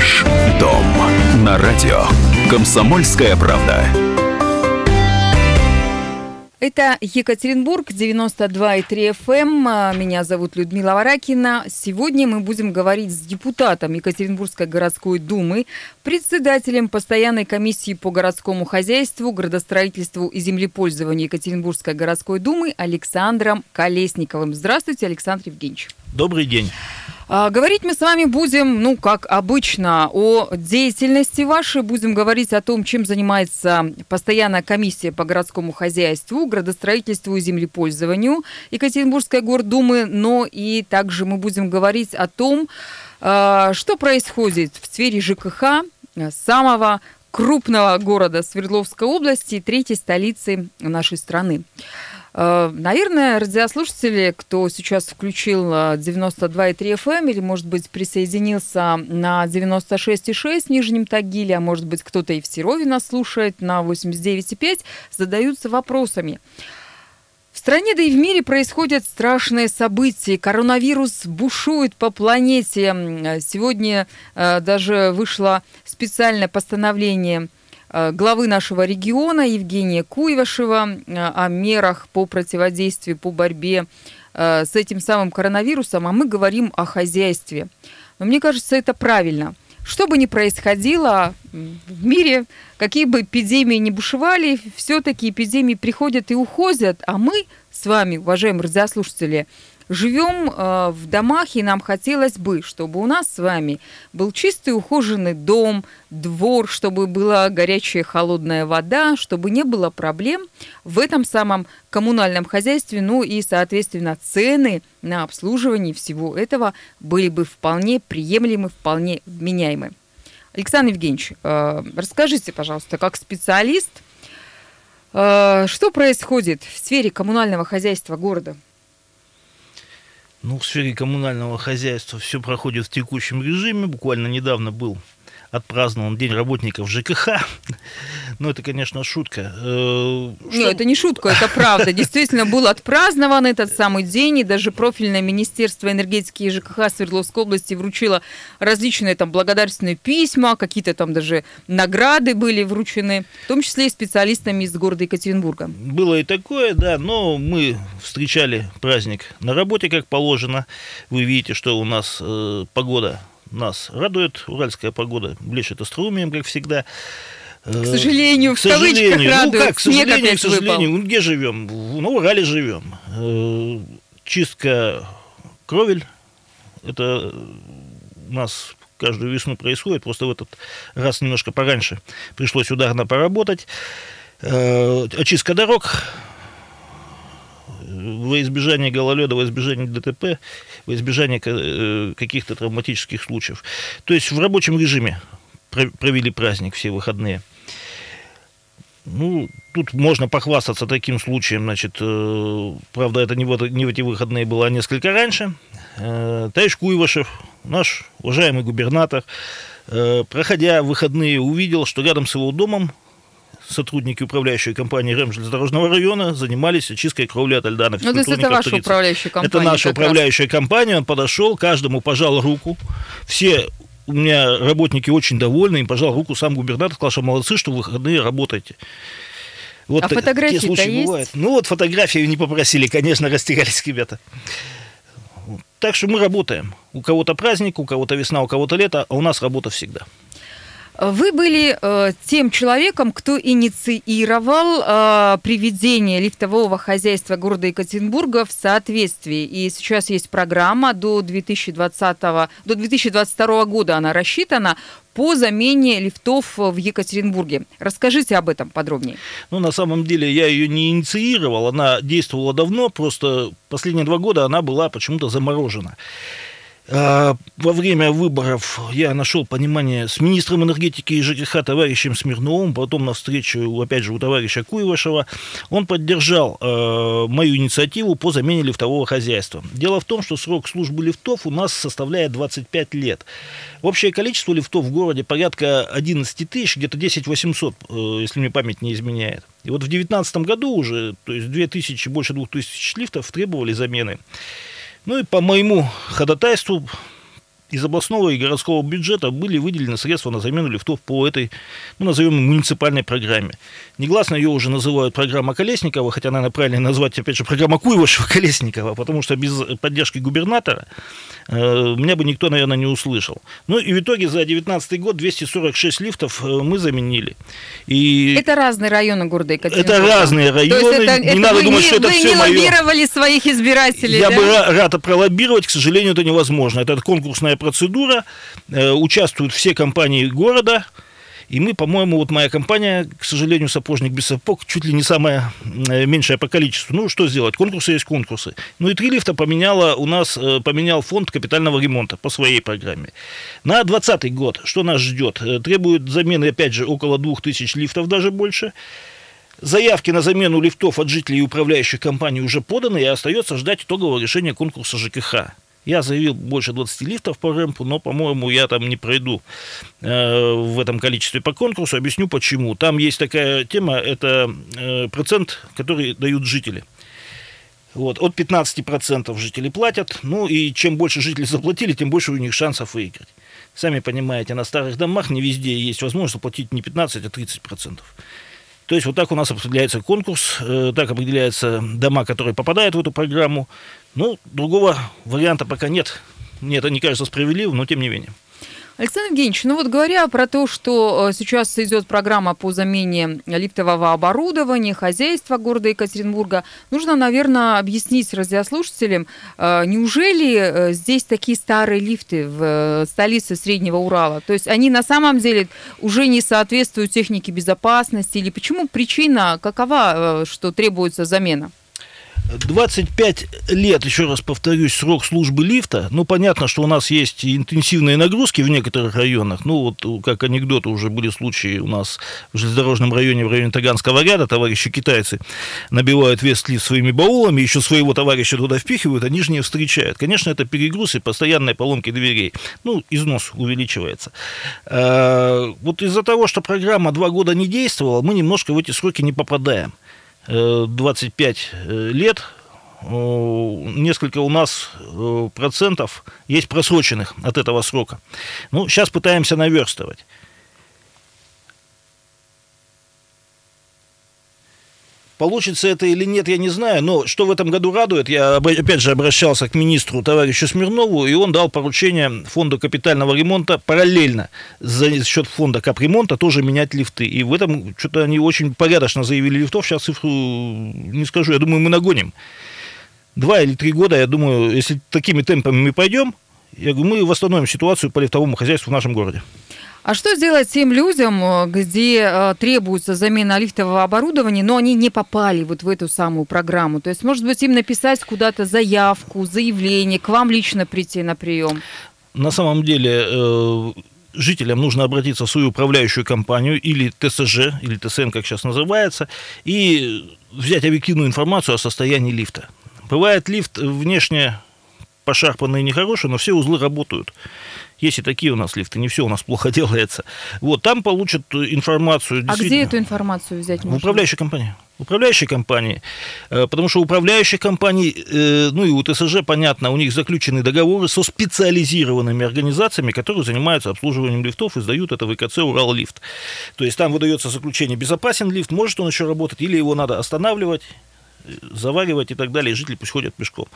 Ваш дом на радио. Комсомольская правда. Это Екатеринбург, 92,3 FM. А, меня зовут Людмила Варакина. Сегодня мы будем говорить с депутатом Екатеринбургской городской думы, председателем постоянной комиссии по городскому хозяйству, градостроительству и землепользованию Екатеринбургской городской думы Александром Колесниковым. Здравствуйте, Александр Евгеньевич. Добрый день. А, говорить мы с вами будем, ну, как обычно, о деятельности вашей. Будем говорить о том, чем занимается постоянная комиссия по городскому хозяйству, градостроительству и землепользованию Екатеринбургской гордумы. Но и также мы будем говорить о том, а, что происходит в сфере ЖКХ самого крупного города Свердловской области, третьей столицы нашей страны. Э, наверное, радиослушатели, кто сейчас включил 92,3 FM эм или, может быть, присоединился на 96,6 в Нижнем Тагиле, а может быть, кто-то и в Серове нас слушает на 89,5, задаются вопросами. В стране, да и в мире происходят страшные события. Коронавирус бушует по планете. Сегодня э, даже вышло специальное постановление – Э, главы нашего региона Евгения Куйвашева э, о мерах по противодействию, по борьбе э, с этим самым коронавирусом, а мы говорим о хозяйстве. Но мне кажется, это правильно. Что бы ни происходило в мире, какие бы эпидемии ни бушевали, все-таки эпидемии приходят и уходят, а мы с вами, уважаемые радиослушатели, живем э, в домах, и нам хотелось бы, чтобы у нас с вами был чистый ухоженный дом, двор, чтобы была горячая холодная вода, чтобы не было проблем в этом самом коммунальном хозяйстве, ну и, соответственно, цены на обслуживание всего этого были бы вполне приемлемы, вполне вменяемы. Александр Евгеньевич, э, расскажите, пожалуйста, как специалист, э, что происходит в сфере коммунального хозяйства города? Ну, в сфере коммунального хозяйства все проходит в текущем режиме. Буквально недавно был отпразднован День работников ЖКХ. Ну, это, конечно, шутка. Э, что... Нет, это не шутка, это правда. Действительно, был отпразднован этот самый день, и даже профильное Министерство энергетики и ЖКХ Свердловской области вручило различные там благодарственные письма, какие-то там даже награды были вручены, в том числе и специалистами из города Екатеринбурга. Было и такое, да, но мы встречали праздник на работе, как положено. Вы видите, что у нас э, погода нас радует, уральская погода блещет остроумием, как всегда. К сожалению, к в сожалению, кавычках радует. Ну как, к сожалению, к сожалению, выпал. где живем? На Урале живем. Э, чистка кровель, это у нас каждую весну происходит, просто в этот раз немножко пораньше пришлось ударно поработать. Э, очистка дорог, во избежание гололеда, во избежание ДТП, во избежание э, каких-то травматических случаев. То есть в рабочем режиме провели праздник все выходные. Ну, тут можно похвастаться таким случаем, значит, э, правда, это не в, не в эти выходные было, а несколько раньше. Э, Товарищ Куйвашев, наш уважаемый губернатор, э, проходя выходные, увидел, что рядом с его домом сотрудники управляющей компании РЭМ железнодорожного района занимались очисткой кровли от льда на Ну, то есть это ваша управляющая компания? Это наша управляющая раз. компания. Он подошел, каждому пожал руку. Все у меня работники очень довольны, им пожал руку сам губернатор, сказал, что молодцы, что в выходные работаете. Вот а фотографии-то есть? Бывают. Ну вот фотографии не попросили, конечно, растерялись ребята. Так что мы работаем. У кого-то праздник, у кого-то весна, у кого-то лето, а у нас работа всегда. Вы были э, тем человеком, кто инициировал э, приведение лифтового хозяйства города Екатеринбурга в соответствии. И сейчас есть программа до 2020 до 2022 года она рассчитана по замене лифтов в Екатеринбурге. Расскажите об этом подробнее. Ну, на самом деле, я ее не инициировал, она действовала давно, просто последние два года она была почему-то заморожена. А, во время выборов я нашел понимание с министром энергетики и ЖКХ товарищем Смирновым, потом на встречу, опять же, у товарища Куевашева. Он поддержал э, мою инициативу по замене лифтового хозяйства. Дело в том, что срок службы лифтов у нас составляет 25 лет. Общее количество лифтов в городе порядка 11 тысяч, где-то 10 800, э, если мне память не изменяет. И вот в 2019 году уже, то есть 2000, больше 2000 лифтов требовали замены. Ну и по моему ходатайству из областного и городского бюджета были выделены средства на замену лифтов по этой, ну, назовем, муниципальной программе. Негласно ее уже называют программа Колесникова, хотя, наверное, правильно назвать, опять же, программа Куйвашева-Колесникова, потому что без поддержки губернатора меня бы никто, наверное, не услышал. Ну, и в итоге за 2019 год 246 лифтов э, мы заменили. И... Это разные районы города Екатеринбурга. Это разные районы. То есть это, не это надо думать, не, что это вы все не лоббировали своих избирателей, Я да? бы рад пролоббировать, к сожалению, это невозможно. Это конкурсная процедура, э, участвуют все компании города, и мы, по-моему, вот моя компания, к сожалению, сапожник без сапог, чуть ли не самая э, меньшая по количеству. Ну, что сделать? Конкурсы есть конкурсы. Ну и три лифта поменяла у нас, э, поменял фонд капитального ремонта по своей программе. На 2020 год, что нас ждет? Требует замены, опять же, около 2000 лифтов, даже больше. Заявки на замену лифтов от жителей и управляющих компаний уже поданы, и остается ждать итогового решения конкурса ЖКХ. Я заявил больше 20 лифтов по рэмпу, но, по-моему, я там не пройду э, в этом количестве по конкурсу. Объясню почему. Там есть такая тема, это э, процент, который дают жители. Вот, от 15% жители платят, ну и чем больше жители заплатили, тем больше у них шансов выиграть. Сами понимаете, на старых домах не везде есть возможность заплатить не 15, а 30%. То есть вот так у нас определяется конкурс, э, так определяются дома, которые попадают в эту программу. Ну, другого варианта пока нет. Мне это не кажется справедливым, но тем не менее. Александр Евгеньевич, ну вот говоря про то, что э, сейчас идет программа по замене лифтового оборудования, хозяйства города Екатеринбурга, нужно, наверное, объяснить радиослушателям, э, неужели э, здесь такие старые лифты в столице Среднего Урала? То есть они на самом деле уже не соответствуют технике безопасности или почему причина какова, что требуется замена? 25 лет, еще раз повторюсь, срок службы лифта. Ну, понятно, что у нас есть интенсивные нагрузки в некоторых районах. Ну, вот как анекдоты уже были случаи у нас в железнодорожном районе, в районе Таганского ряда. Товарищи китайцы набивают вес лифт своими баулами, еще своего товарища туда впихивают, они же не встречают. Конечно, это перегруз и постоянные поломки дверей. Ну, износ увеличивается. А, вот из-за того, что программа два года не действовала, мы немножко в эти сроки не попадаем. 25 э, лет несколько у нас э, процентов есть просроченных от этого срока. Ну, сейчас пытаемся наверстывать. Получится это или нет, я не знаю, но что в этом году радует, я опять же обращался к министру товарищу Смирнову, и он дал поручение фонду капитального ремонта параллельно за счет фонда капремонта тоже менять лифты. И в этом что-то они очень порядочно заявили лифтов, сейчас цифру не скажу, я думаю, мы нагоним. Два или три года, я думаю, если такими темпами мы пойдем, я говорю, мы восстановим ситуацию по лифтовому хозяйству в нашем городе. А что сделать тем людям, э, где э, требуется замена лифтового оборудования, но они не попали вот в эту самую программу? То есть, может быть, им написать куда-то заявку, заявление, к вам лично прийти на прием? На самом деле э, жителям нужно обратиться в свою управляющую компанию или ТСЖ, или ТСН, как сейчас называется, и взять объективную информацию о состоянии лифта. Бывает лифт внешне пошарпанный и нехороший, но все узлы работают. Есть и такие у нас лифты, не все у нас плохо делается. Вот, там получат информацию. А где эту информацию взять можно? В управляющей компании. Управляющей компании. Э, потому что у управляющих компаний, э, ну и у ТСЖ, понятно, у них заключены договоры со специализированными организациями, которые занимаются обслуживанием лифтов и сдают это в ИКЦ «Урал-лифт». То есть там выдается заключение, безопасен лифт, может он еще работать, или его надо останавливать, заваривать и так далее, жители пусть ходят пешком.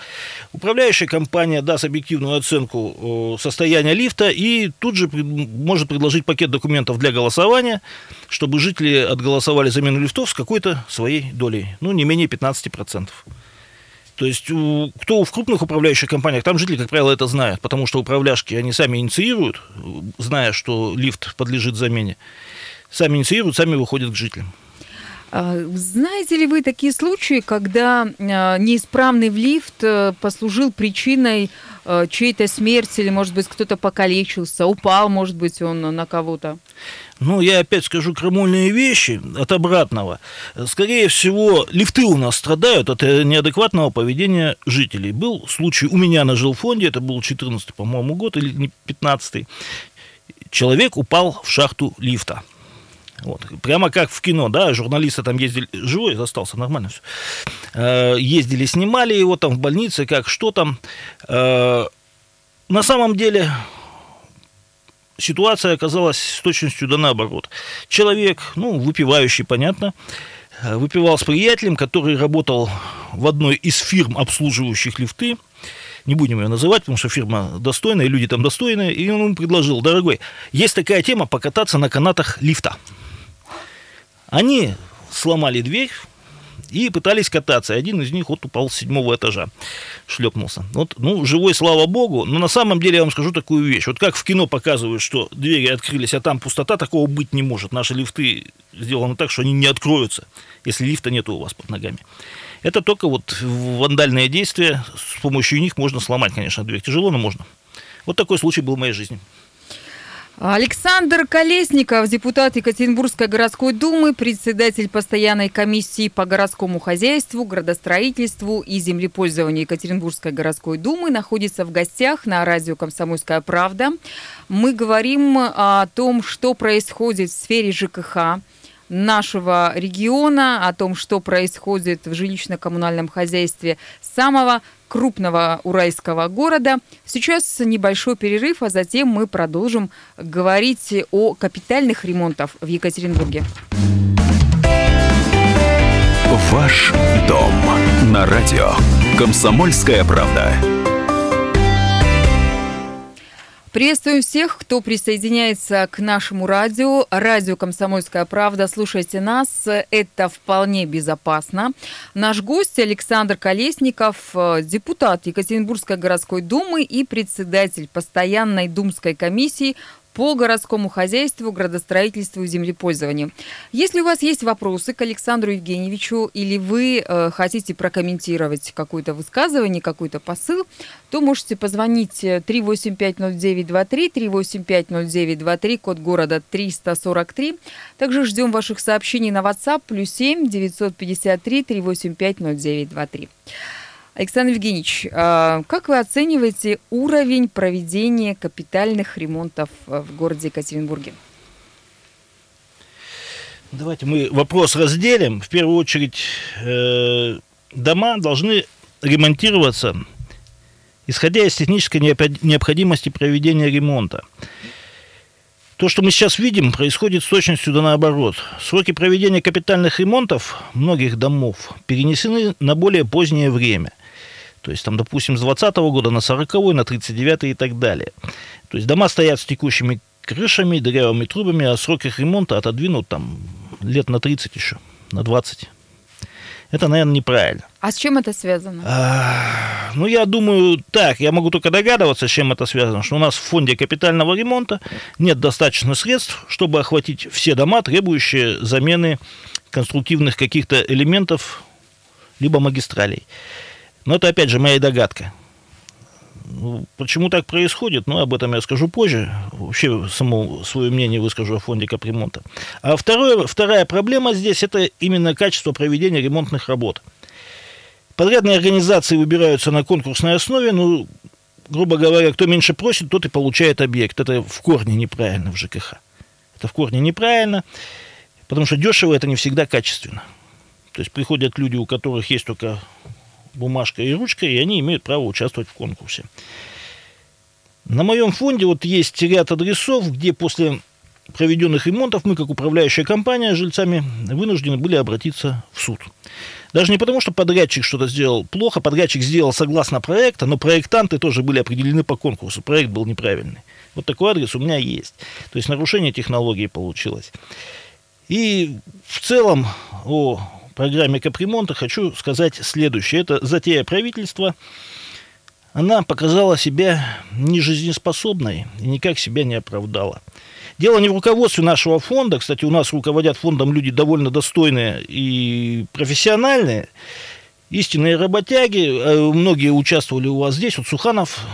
Управляющая компания даст объективную оценку состояния лифта и тут же может предложить пакет документов для голосования, чтобы жители отголосовали замену лифтов с какой-то своей долей, ну, не менее 15%. То есть, кто в крупных управляющих компаниях, там жители, как правило, это знают, потому что управляшки, они сами инициируют, зная, что лифт подлежит замене, сами инициируют, сами выходят к жителям. А, знаете ли вы такие случаи, когда а, неисправный лифт э, послужил причиной э, чьей-то смерти, или, может быть, кто-то покалечился, упал, может быть, он на кого-то? Ну, я опять скажу крамольные вещи от обратного. Скорее всего, лифты у нас страдают от э, неадекватного поведения жителей. Был случай у меня на жилфонде, это был 14 по-моему, год, или 15 -й. Человек упал в шахту лифта. Вот. Прямо как в кино, да, журналисты там ездили, живой остался, нормально все. Э, ездили, снимали его там в больнице, как, что там. Э, на самом деле, ситуация оказалась с точностью да наоборот. Человек, ну, выпивающий, понятно, э, выпивал с приятелем, который работал в одной из фирм, обслуживающих лифты, не будем ее называть, потому что фирма достойная, люди там достойные, и он ему предложил, дорогой, есть такая тема покататься на канатах лифта. Они сломали дверь, и пытались кататься. Один из них вот упал с седьмого этажа, шлепнулся. Вот, ну, живой, слава богу. Но на самом деле я вам скажу такую вещь. Вот как в кино показывают, что двери открылись, а там пустота, такого быть не может. Наши лифты сделаны так, что они не откроются, если лифта нет у вас под ногами. Это только вот вандальные действия. С помощью них можно сломать, конечно, дверь. Тяжело, но можно. Вот такой случай был в моей жизни. Александр Колесников, депутат Екатеринбургской городской думы, председатель постоянной комиссии по городскому хозяйству, градостроительству и землепользованию Екатеринбургской городской думы, находится в гостях на радио «Комсомольская правда». Мы говорим о том, что происходит в сфере ЖКХ, нашего региона, о том, что происходит в жилищно-коммунальном хозяйстве самого крупного уральского города. Сейчас небольшой перерыв, а затем мы продолжим говорить о капитальных ремонтах в Екатеринбурге. Ваш дом на радио. Комсомольская правда. Приветствуем всех, кто присоединяется к нашему радио. Радио «Комсомольская правда». Слушайте нас. Это вполне безопасно. Наш гость Александр Колесников, депутат Екатеринбургской городской думы и председатель постоянной думской комиссии по городскому хозяйству, градостроительству и землепользованию. Если у вас есть вопросы к Александру Евгеньевичу или вы э, хотите прокомментировать какое-то высказывание, какой-то посыл, то можете позвонить 3850923, 3850923, код города 343. Также ждем ваших сообщений на WhatsApp, плюс 7 953 385 0923. Александр Евгеньевич, а, как вы оцениваете уровень проведения капитальных ремонтов э, в городе Екатеринбурге? Давайте мы вопрос разделим. В первую очередь, э, дома должны ремонтироваться, исходя из технической необходимости проведения ремонта. То, что мы сейчас видим, происходит с точностью да наоборот. Сроки проведения капитальных ремонтов многих домов перенесены на более позднее время – то есть, там, допустим, с 20 года на 40 на 39 и так далее. То есть, дома стоят с текущими крышами, дырявыми трубами, а срок их ремонта отодвинут там лет на 30 еще, на 20. Это, наверное, неправильно. А с чем это связано? А, ну, я думаю, так, я могу только догадываться, с чем это связано, что у нас в фонде капитального ремонта нет достаточно средств, чтобы охватить все дома, требующие замены конструктивных каких-то элементов, либо магистралей. Но это, опять же, моя догадка. Ну, почему так происходит? Ну, об этом я скажу позже. Вообще, само свое мнение выскажу о фонде капремонта. А второе, вторая проблема здесь – это именно качество проведения ремонтных работ. Подрядные организации выбираются на конкурсной основе, ну, грубо говоря, кто меньше просит, тот и получает объект. Это в корне неправильно в ЖКХ. Это в корне неправильно, потому что дешево это не всегда качественно. То есть приходят люди, у которых есть только бумажка и ручка, и они имеют право участвовать в конкурсе. На моем фонде вот есть ряд адресов, где после проведенных ремонтов мы, как управляющая компания, жильцами вынуждены были обратиться в суд. Даже не потому, что подрядчик что-то сделал плохо, подрядчик сделал согласно проекта, но проектанты тоже были определены по конкурсу, проект был неправильный. Вот такой адрес у меня есть. То есть нарушение технологии получилось. И в целом о программе капремонта хочу сказать следующее. Это затея правительства. Она показала себя нежизнеспособной и никак себя не оправдала. Дело не в руководстве нашего фонда. Кстати, у нас руководят фондом люди довольно достойные и профессиональные. Истинные работяги. Э, многие участвовали у вас здесь. Вот Суханов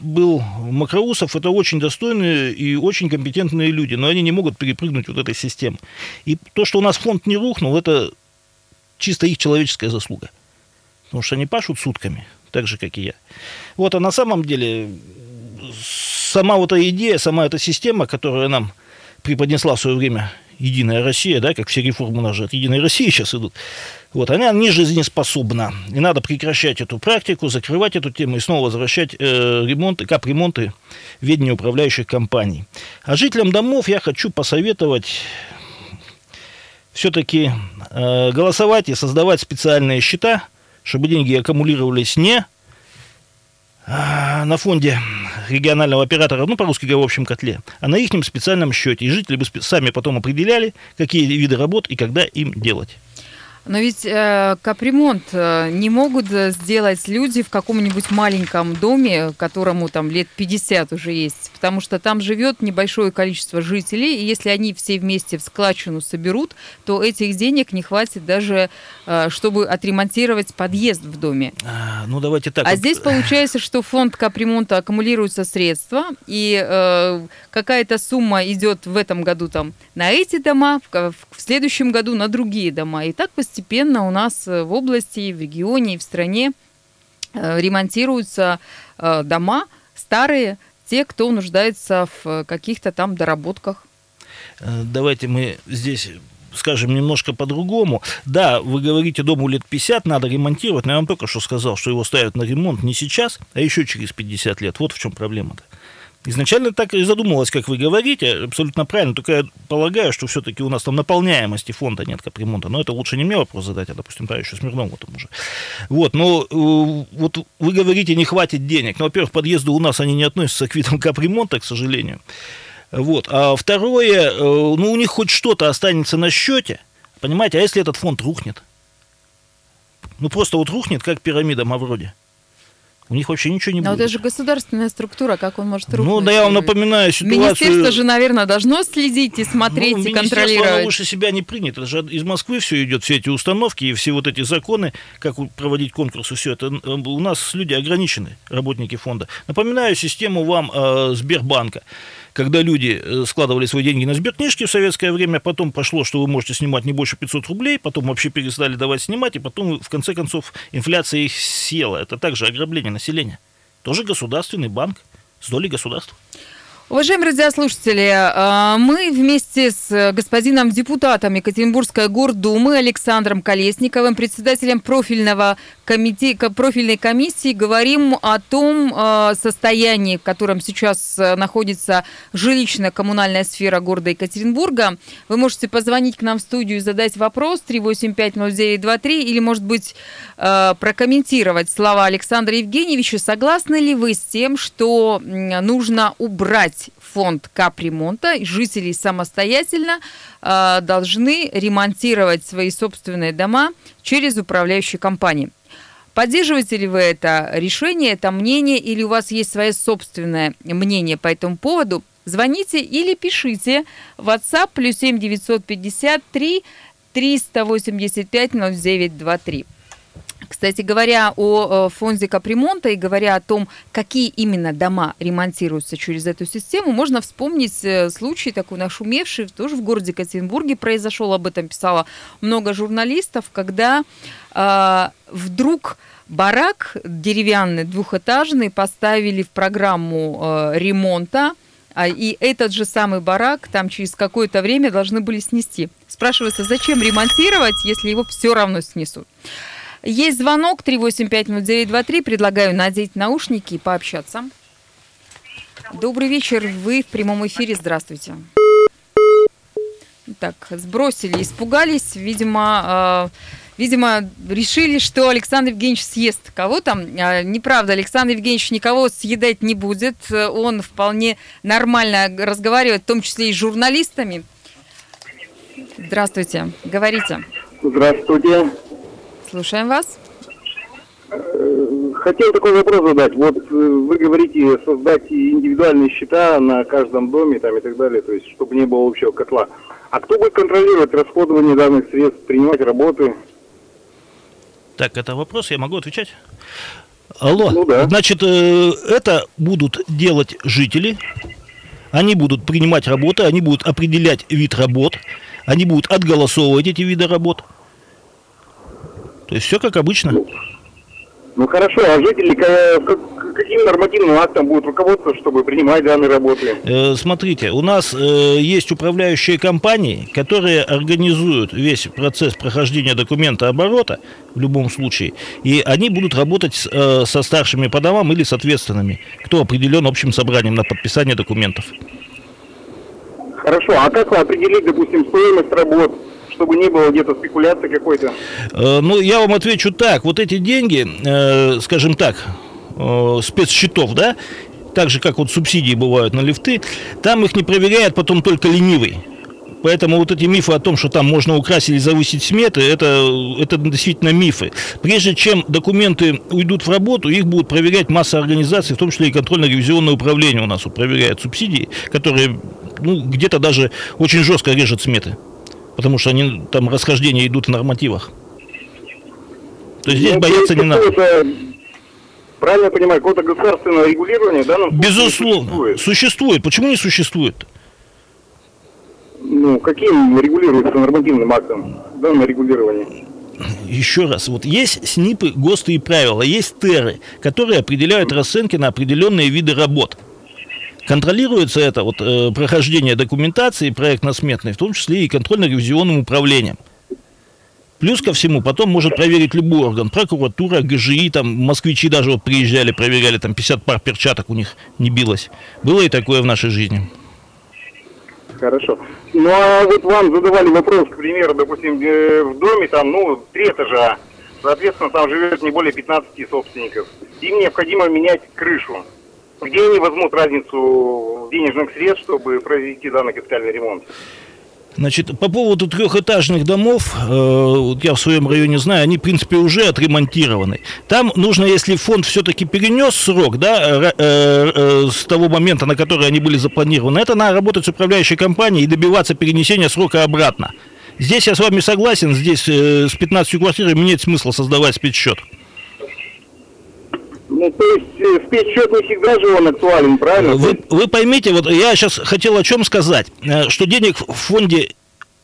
был Макроусов, это очень достойные и очень компетентные люди, но они не могут перепрыгнуть вот этой системы. И то, что у нас фонд не рухнул, это чисто их человеческая заслуга. Потому что они пашут сутками, так же, как и я. Вот, а на самом деле сама вот эта идея, сама эта система, которая нам преподнесла в свое время Единая Россия, да, как все реформы у нас же от Единой России сейчас идут, вот, она не жизнеспособна. И надо прекращать эту практику, закрывать эту тему и снова возвращать э, ремонты, капремонты в ведение управляющих компаний. А жителям домов я хочу посоветовать все-таки э, голосовать и создавать специальные счета, чтобы деньги аккумулировались не э, на фонде регионального оператора, ну, по-русски говоря, в общем котле, а на их специальном счете. И жители бы сами потом определяли, какие виды работ и когда им делать. Но ведь э, капремонт э, не могут сделать люди в каком-нибудь маленьком доме, которому там лет 50 уже есть, потому что там живет небольшое количество жителей, и если они все вместе в складчину соберут, то этих денег не хватит даже, э, чтобы отремонтировать подъезд в доме. А, ну давайте так. А вот... здесь получается, что фонд капремонта аккумулируются средства, и э, какая-то сумма идет в этом году там на эти дома, в, в следующем году на другие дома, и так постепенно постепенно у нас э, в области, в регионе в стране э, ремонтируются э, дома старые, те, кто нуждается в каких-то там доработках. Давайте мы здесь скажем немножко по-другому. Да, вы говорите, дому лет 50 надо ремонтировать, но я вам только что сказал, что его ставят на ремонт не сейчас, а еще через 50 лет. Вот в чем проблема-то. Изначально так и задумывалось, как вы говорите, абсолютно правильно, только я полагаю, что все-таки у нас там наполняемости фонда нет капремонта, но это лучше не мне вопрос задать, а, допустим, товарищу Смирнову тому же. Вот, но э, вот вы говорите, не хватит денег. Ну, во-первых, подъезды у нас, они не относятся к видам капремонта, к сожалению. Вот. А второе, э, ну, у них хоть что-то останется на счете, понимаете, а если этот фонд рухнет? Ну, просто вот рухнет, как пирамида Мавроди. У них вообще ничего не Но будет. Но это же государственная структура, как он может рухнуть? Ну, да я вам напоминаю ситуацию... Министерство же, наверное, должно следить и смотреть, ну, и контролировать. Оно выше себя не принято. Это же из Москвы все идет, все эти установки и все вот эти законы, как проводить конкурсы, все это. У нас люди ограничены, работники фонда. Напоминаю систему вам э, Сбербанка когда люди э, складывали свои деньги на сберкнижки в советское время, потом пошло, что вы можете снимать не больше 500 рублей, потом вообще перестали давать снимать, и потом, в конце концов, инфляция их села. Это также ограбление населения. Тоже государственный банк с долей государства. Уважаемые радиослушатели, а, мы вместе с господином депутатом Екатеринбургской гордумы Александром Колесниковым, председателем профильного комите... профильной комиссии, говорим о том а, состоянии, в котором сейчас находится жилищно-коммунальная сфера города Екатеринбурга. Вы можете позвонить к нам в студию и задать вопрос 3850923 или, может быть, прокомментировать слова Александра Евгеньевича. Согласны ли вы с тем, что нужно убрать фонд капремонта. Жители самостоятельно э, должны ремонтировать свои собственные дома через управляющие компании. Поддерживаете ли вы это решение, это мнение, или у вас есть свое собственное мнение по этому поводу? Звоните или пишите в WhatsApp плюс 7 953 385 0923. Кстати говоря, о э, фонде капремонта и говоря о том, какие именно дома ремонтируются через эту систему, можно вспомнить э, случай такой нашумевший, тоже в городе Екатеринбурге произошел, об этом писало много журналистов, когда э, вдруг барак деревянный, двухэтажный, поставили в программу э, ремонта, а, и этот же самый барак там через какое-то время должны были снести. Спрашивается, зачем ремонтировать, если его все равно снесут? Есть звонок 3850923. Предлагаю надеть наушники и пообщаться. Добрый вечер. Вы в прямом эфире. Здравствуйте. Так, сбросили, испугались. Видимо, э, видимо, решили, что Александр Евгеньевич съест кого там. Э, неправда, Александр Евгеньевич никого съедать не будет. Он вполне нормально разговаривает, в том числе и с журналистами. Здравствуйте, говорите. Здравствуйте. Слушаем вас. Э, хотел такой вопрос задать. Вот э, вы говорите создать индивидуальные счета на каждом доме там, и так далее, то есть чтобы не было общего котла. А кто будет контролировать расходование данных средств, принимать работы? Так, это вопрос, я могу отвечать? Алло, ну, да. значит, э, это будут делать жители, они будут принимать работы, они будут определять вид работ, они будут отголосовывать эти виды работ. То есть все как обычно. Ну хорошо, а жители каким нормативным актом будут руководствоваться, чтобы принимать данные работы? Э, Смотрите, у нас э, есть управляющие компании, которые организуют весь процесс прохождения документа оборота в любом случае, и они будут работать с, э, со старшими по домам или с ответственными, кто определен общим собранием на подписание документов. Хорошо, а как определить, допустим, стоимость работ, чтобы не было где-то спекуляции какой-то? Э, Ну, я вам отвечу так. Вот эти деньги, э, скажем так, э, спецсчетов, да, так же, как вот субсидии бывают на лифты, там их не проверяет потом только ленивый. Поэтому вот эти мифы о том, что там можно украсть или завысить сметы, это, это действительно мифы. Прежде чем документы уйдут в работу, их будут проверять масса организаций, в том числе и контрольно-ревизионное управление у нас проверяет субсидии, которые ну, где-то даже очень жестко режут сметы. Потому что они там расхождения идут в нормативах. То есть здесь Ну, бояться не надо. Правильно я понимаю, какое-то государственное регулирование случае Безусловно. существует? Существует. Почему не существует? Ну, каким регулируется нормативным актом данное регулирование? Еще раз, вот есть СНИПы, ГОСТы и правила, есть ТЭРы, которые определяют расценки на определенные виды работ. Контролируется это вот, э, прохождение документации проектно-сметной, в том числе и контрольно-ревизионным управлением. Плюс ко всему, потом может проверить любой орган, прокуратура, ГЖИ, там москвичи даже вот приезжали, проверяли, там 50 пар перчаток у них не билось. Было и такое в нашей жизни. Хорошо. Ну, а вот вам задавали вопрос, к примеру, допустим, э, в доме там, ну, три этажа, соответственно, там живет не более 15 собственников. Им необходимо менять крышу. Где они возьмут разницу денежных средств, чтобы произвести данный капитальный ремонт? Значит, по поводу трехэтажных домов, э, я в своем районе знаю, они, в принципе, уже отремонтированы. Там нужно, если фонд все-таки перенес срок, да, э, э, с того момента, на который они были запланированы, это надо работать с управляющей компанией и добиваться перенесения срока обратно. Здесь я с вами согласен, здесь э, с 15 квартирами нет смысла создавать спецсчет. Ну, то есть спецсчет не всегда же он актуален, правильно? Вы, вы поймите, вот я сейчас хотел о чем сказать, э, что денег в фонде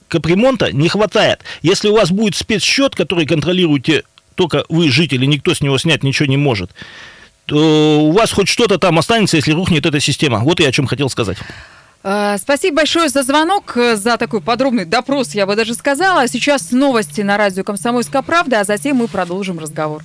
капремонта не хватает. Если у вас будет спецсчет, который контролируете только вы, жители, никто с него снять ничего не может, то у вас хоть что-то там останется, если рухнет эта система. Вот я о чем хотел сказать. Э, Спасибо большое за звонок, э, за такой подробный допрос, я бы даже сказала. Сейчас новости на радио «Комсомольская правда», а затем мы продолжим разговор.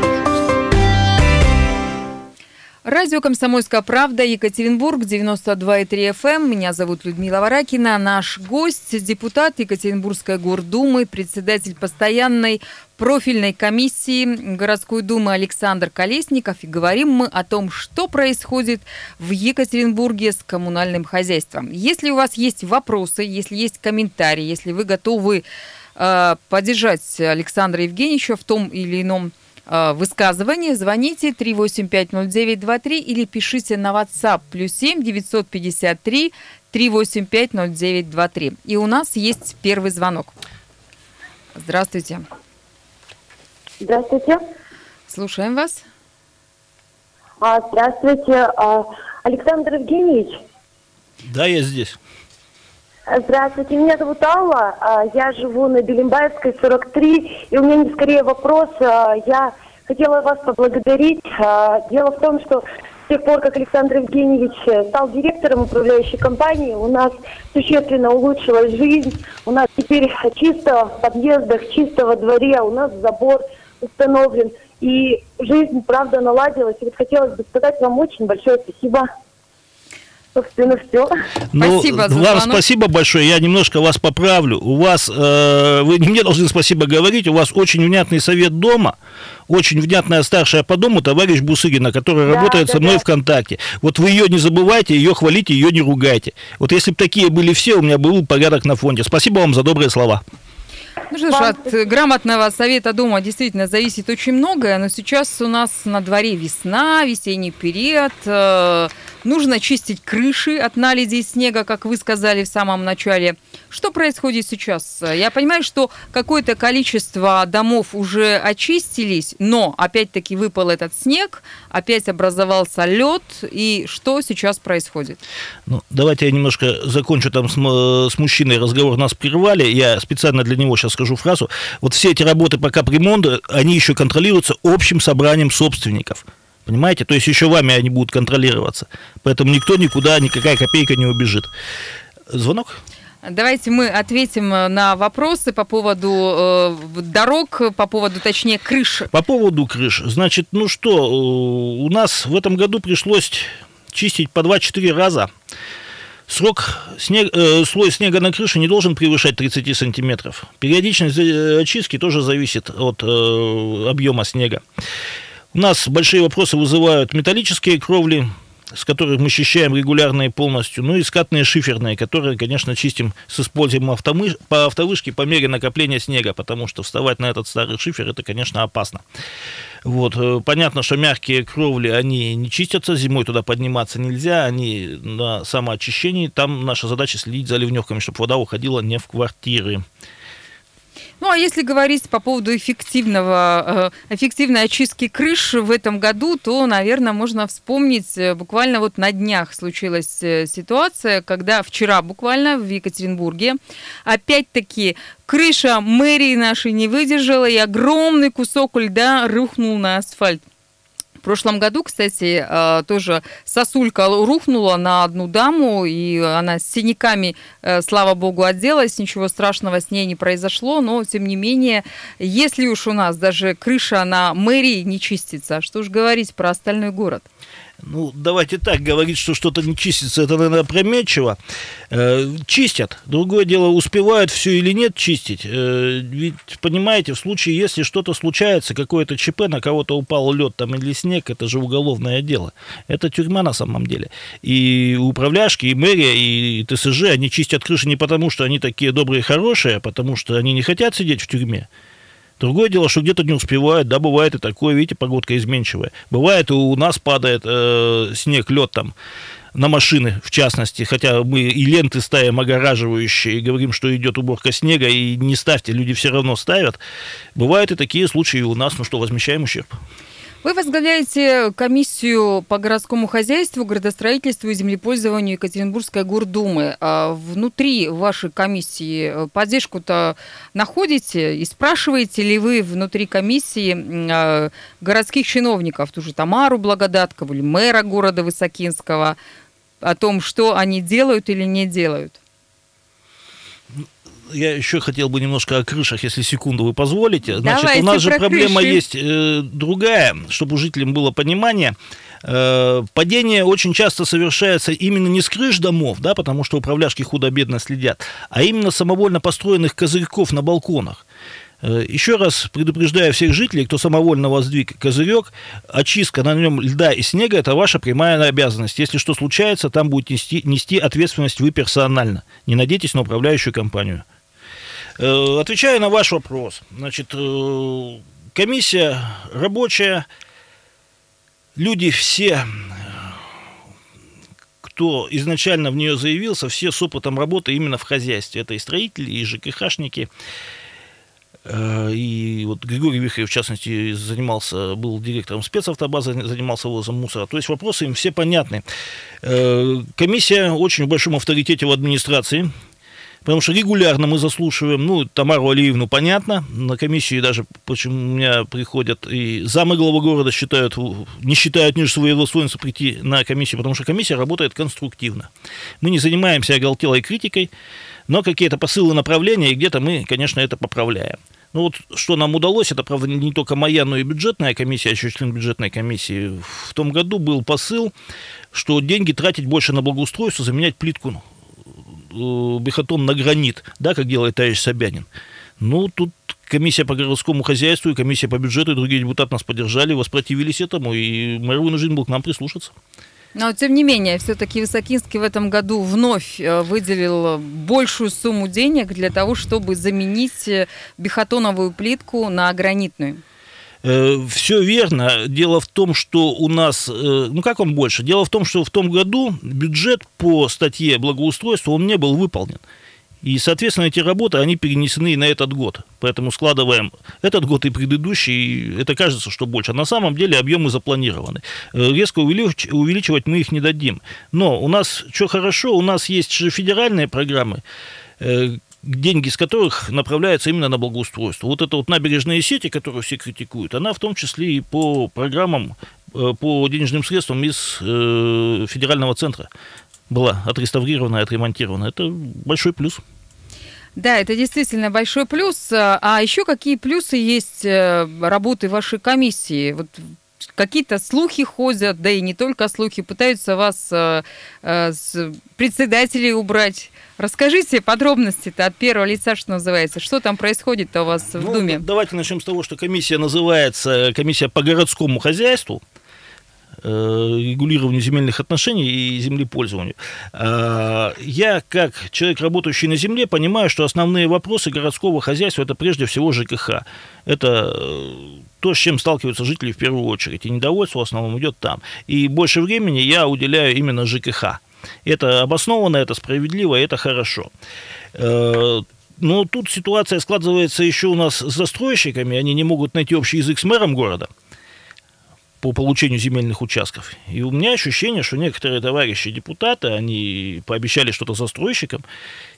Радио «Комсомольская правда», Екатеринбург, 92,3 FM. Эм. Меня зовут Людмила Варакина. Наш гость – депутат Екатеринбургской гордумы, председатель постоянной профильной комиссии городской думы Александр Колесников. И говорим мы о том, что происходит в Екатеринбурге с коммунальным хозяйством. Если у вас есть вопросы, если есть комментарии, если вы готовы э, поддержать Александра Евгеньевича в том или ином высказывание, звоните 3850923 или пишите на WhatsApp плюс 7 953 3850923. И у нас есть первый звонок. Здравствуйте. Здравствуйте. Слушаем вас. А, здравствуйте, а, Александр Евгеньевич. Да, я здесь. Здравствуйте, меня зовут Алла, а, я живу на Белимбаевской, 43, и у меня не скорее вопрос, а, я хотела вас поблагодарить. А, Дело в том, что с тех пор, как Александр Евгеньевич э, стал директором управляющей компании, у нас существенно улучшилась жизнь, у нас теперь чисто в подъездах, чисто во дворе, у нас забор установлен, и жизнь, правда, наладилась. И вот хотелось бы сказать вам очень большое спасибо. Собственно, все. Спасибо за Ну, вам звонок. спасибо большое. Я немножко вас поправлю. У вас, э, вы не мне должны спасибо говорить, у вас очень внятный совет дома, очень внятная старшая по дому, товарищ Бусыгина, которая Да, работает да, со мной да. ВКонтакте. Вот вы ее не забывайте, ее хвалите, ее не ругайте. Вот если бы такие были все, у меня был порядок на фонде. Спасибо вам за добрые слова. Ну что ж, от грамотного совета дома действительно зависит очень многое, но сейчас у нас на дворе весна, весенний период, э, нужно чистить крыши от наледей снега, как вы сказали в самом начале. Что происходит сейчас? Я понимаю, что какое-то количество домов уже очистились, но опять-таки выпал этот снег, опять образовался лед, и что сейчас происходит? Ну, давайте я немножко закончу там с, с мужчиной разговор, нас прервали, я специально для него сейчас скажу фразу. Вот все эти работы по капремонту, они еще контролируются общим собранием собственников. Понимаете? То есть еще вами они будут контролироваться. Поэтому никто никуда, никакая копейка не убежит. Звонок? Давайте мы ответим э, на вопросы по поводу э, дорог, по поводу, точнее, крыш. По поводу крыш. Значит, ну что, э, у нас в этом году пришлось чистить по 2-4 раза. Срок снег, э, слой снега на крыше не должен превышать 30 сантиметров. Периодичность э, очистки тоже зависит от э, объема снега. У нас большие вопросы вызывают металлические кровли, с которых мы счищаем регулярно и полностью, ну и скатные шиферные, которые, конечно, чистим с использованием автомы... по автовышке по мере накопления снега, потому что вставать на этот старый шифер, это, конечно, опасно. Вот. Э, понятно, что мягкие кровли, они не чистятся, зимой туда подниматься нельзя, они на самоочищении, там наша задача следить за ливневками, чтобы вода уходила не в квартиры. Ну, а если говорить по поводу эффективного, э, эффективной очистки крыш в этом году, то, наверное, можно вспомнить, э, буквально вот на днях случилась э, ситуация, когда вчера буквально в Екатеринбурге опять-таки крыша мэрии нашей не выдержала, и огромный кусок льда рухнул на асфальт. В прошлом году, кстати, э, тоже сосулька рухнула на одну даму, и она с синяками, э, слава богу, отделалась, ничего страшного с ней не произошло, но, тем не менее, если уж у нас даже крыша на мэрии не чистится, что уж говорить про остальной город – ну, давайте так, говорить, что что-то не чистится, это, наверное, опрометчиво. Э, чистят. Другое дело, успевают все или нет чистить. Э, ведь, понимаете, в случае, если что-то случается, какое-то ЧП, на кого-то упал лед там или снег, это же уголовное дело. Это тюрьма на самом деле. И управляшки, и мэрия, и ТСЖ, они чистят крыши не потому, что они такие добрые и хорошие, а потому что они не хотят сидеть в тюрьме. Другое дело, что где-то не успевают, да, бывает и такое, видите, погодка изменчивая. Бывает, у нас падает э, снег, лед там на машины, в частности, хотя мы и ленты ставим огораживающие, и говорим, что идет уборка снега, и не ставьте, люди все равно ставят. Бывают и такие случаи у нас, ну что, возмещаем ущерб. Вы возглавляете комиссию по городскому хозяйству, градостроительству и землепользованию Екатеринбургской гордумы. А внутри вашей комиссии поддержку-то находите и спрашиваете ли вы внутри комиссии а, городских чиновников, ту же Тамару Благодаткову или мэра города Высокинского, о том, что они делают или не делают? Я еще хотел бы немножко о крышах, если секунду вы позволите. Значит, Давайте у нас же проблема крыши. есть э, другая, чтобы у жителям было понимание. Э, падение очень часто совершается именно не с крыш домов, да, потому что управляшки худо-бедно следят, а именно самовольно построенных козырьков на балконах. Э, еще раз предупреждаю всех жителей, кто самовольно воздвиг козырек, очистка на нем льда и снега – это ваша прямая обязанность. Если что случается, там будете нести, нести ответственность вы персонально. Не надейтесь на управляющую компанию. Э, отвечаю на ваш вопрос. Значит, э, комиссия рабочая, люди все, кто изначально в нее заявился, все с опытом работы именно в хозяйстве. Это и строители, и ЖКХшники. Э, и вот Григорий Вихрев, в частности, занимался, был директором спецавтобазы, занимался вывозом мусора. То есть вопросы им все понятны. Комиссия очень в большом авторитете в администрации. Потому что регулярно мы заслушиваем, ну, Тамару Алиевну, понятно, на комиссии даже, почему у меня приходят и замы главы города считают, не считают ниже своего достоинства прийти на комиссию, потому что комиссия работает конструктивно. Мы не занимаемся оголтелой критикой, но какие-то посылы направления, и где-то мы, конечно, это поправляем. Ну вот что нам удалось, это, правда, не только моя, но и бюджетная комиссия, а еще член бюджетной комиссии. В том году был посыл, что деньги тратить больше на благоустройство, заменять плитку Э, бихотон на гранит, да, как делает товарищ Собянин. Ну, тут комиссия по городскому хозяйству и комиссия по бюджету и другие депутаты нас поддержали, воспротивились этому, и мэр вынужден был к нам прислушаться. Но, тем не менее, все-таки Высокинский в этом году вновь э, выделил большую сумму денег для того, чтобы заменить э, бихотоновую плитку на гранитную. Э, Все верно. Дело в том, что у нас, э, ну как он больше? Дело в том, что в том году бюджет по статье благоустройства, он не был выполнен. И, соответственно, эти работы, они перенесены на этот год. Поэтому складываем этот год и предыдущий, это кажется, что больше. На самом деле объемы запланированы. Э, резко увеличивать мы их не дадим. Но у нас, что хорошо, у нас есть же федеральные программы, деньги с которых направляются именно на благоустройство. Вот эта вот набережная сети, которую все критикуют, она в том числе и по программам, э, по денежным средствам из э, федерального центра была отреставрирована и отремонтирована. Это большой плюс. Да, это действительно большой плюс. А еще какие плюсы есть э, работы вашей комиссии? Вот какие-то слухи ходят, да и не только слухи, пытаются вас э, с председателей убрать. Расскажите подробности-то от первого лица, что называется. Что там происходит-то у вас ну, в Думе? Давайте начнем с того, что комиссия называется комиссия по городскому хозяйству. Э, регулированию земельных отношений и землепользованию. Э, я, как человек, работающий на земле, понимаю, что основные вопросы городского хозяйства – это прежде всего ЖКХ. Это э, то, с чем сталкиваются жители в первую очередь. И недовольство в основном идет там. И больше времени я уделяю именно ЖКХ. Это обоснованно, это справедливо, это хорошо. Но тут ситуация складывается еще у нас с застройщиками. Они не могут найти общий язык с мэром города – по получению земельных участков. И у меня ощущение, что некоторые товарищи депутаты, они пообещали что-то застройщикам,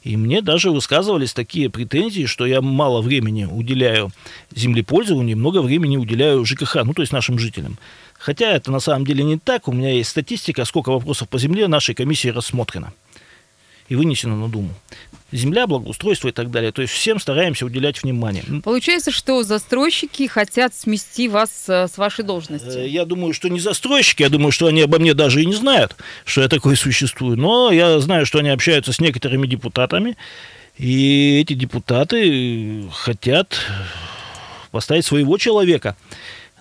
и мне даже высказывались такие претензии, что я мало времени уделяю землепользованию, много времени уделяю ЖКХ, ну то есть нашим жителям. Хотя это на самом деле не так. У меня есть статистика, сколько вопросов по земле нашей комиссии рассмотрено и вынесено на Думу земля, благоустройство и так далее. То есть всем стараемся уделять внимание. Получается, что застройщики хотят смести вас э, с вашей должности? Э, я думаю, что не застройщики, я думаю, что они обо мне даже и не знают, что я такой существую. Но я знаю, что они общаются с некоторыми депутатами, и эти депутаты хотят поставить своего человека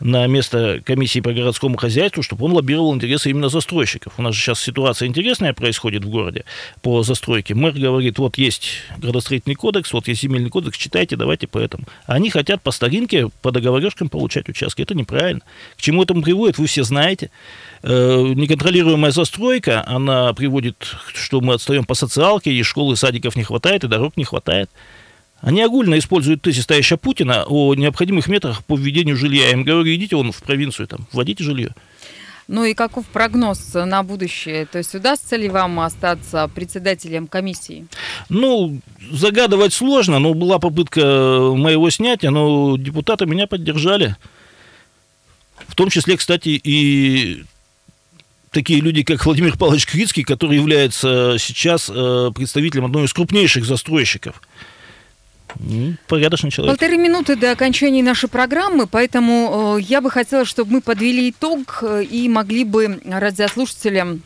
на место комиссии по городскому хозяйству, чтобы он лоббировал интересы именно застройщиков. У нас же сейчас ситуация интересная происходит в городе по застройке. Мэр говорит, вот есть градостроительный кодекс, вот есть земельный кодекс, читайте, давайте по этому. Они хотят по старинке, по договорежкам получать участки. Это неправильно. К чему это приводит, вы все знаете. Э, неконтролируемая застройка, она приводит, что мы отстаем по социалке, и школы, и садиков не хватает, и дорог не хватает. Они огульно используют тезис товарища Путина о необходимых метрах по введению жилья. Я им говорю, идите вон в провинцию, там, вводите жилье. Ну и каков прогноз на будущее? То есть удастся ли вам остаться председателем комиссии? Ну, загадывать сложно, но была попытка моего снятия, но депутаты меня поддержали. В том числе, кстати, и такие люди, как Владимир Павлович Крицкий, который является сейчас э, представителем одной из крупнейших застройщиков – порядочный человек. Полторы минуты до окончания нашей программы, поэтому э, я бы хотела, чтобы мы подвели итог э, и могли бы радиослушателям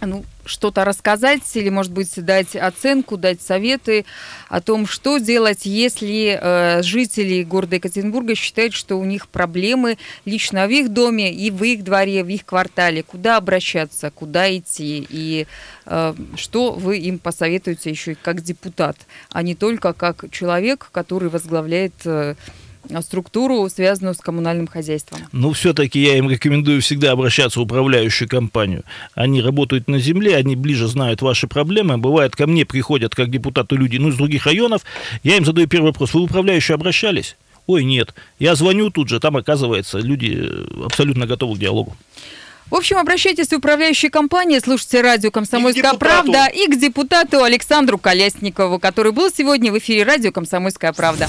ну, что-то рассказать или, может быть, дать оценку, дать советы о том, что делать, если э, жители города Екатеринбурга считают, что у них проблемы лично в их доме и в их дворе, в их квартале. Куда обращаться, куда идти и э, что вы им посоветуете еще и как депутат, а не только как человек, который возглавляет э, структуру, связанную с коммунальным хозяйством. Ну, все-таки я им рекомендую всегда обращаться в управляющую компанию. Они работают на земле, они ближе знают ваши проблемы. Бывает, ко мне приходят как депутаты люди, ну, из других районов. Я им задаю первый вопрос. Вы в управляющую обращались? Ой, нет. Я звоню тут же, там, оказывается, люди э, абсолютно готовы к диалогу. В общем, обращайтесь в управляющие компании, слушайте радио «Комсомольская и правда» и к депутату Александру Колясникову, который был сегодня в эфире радио «Комсомольская правда».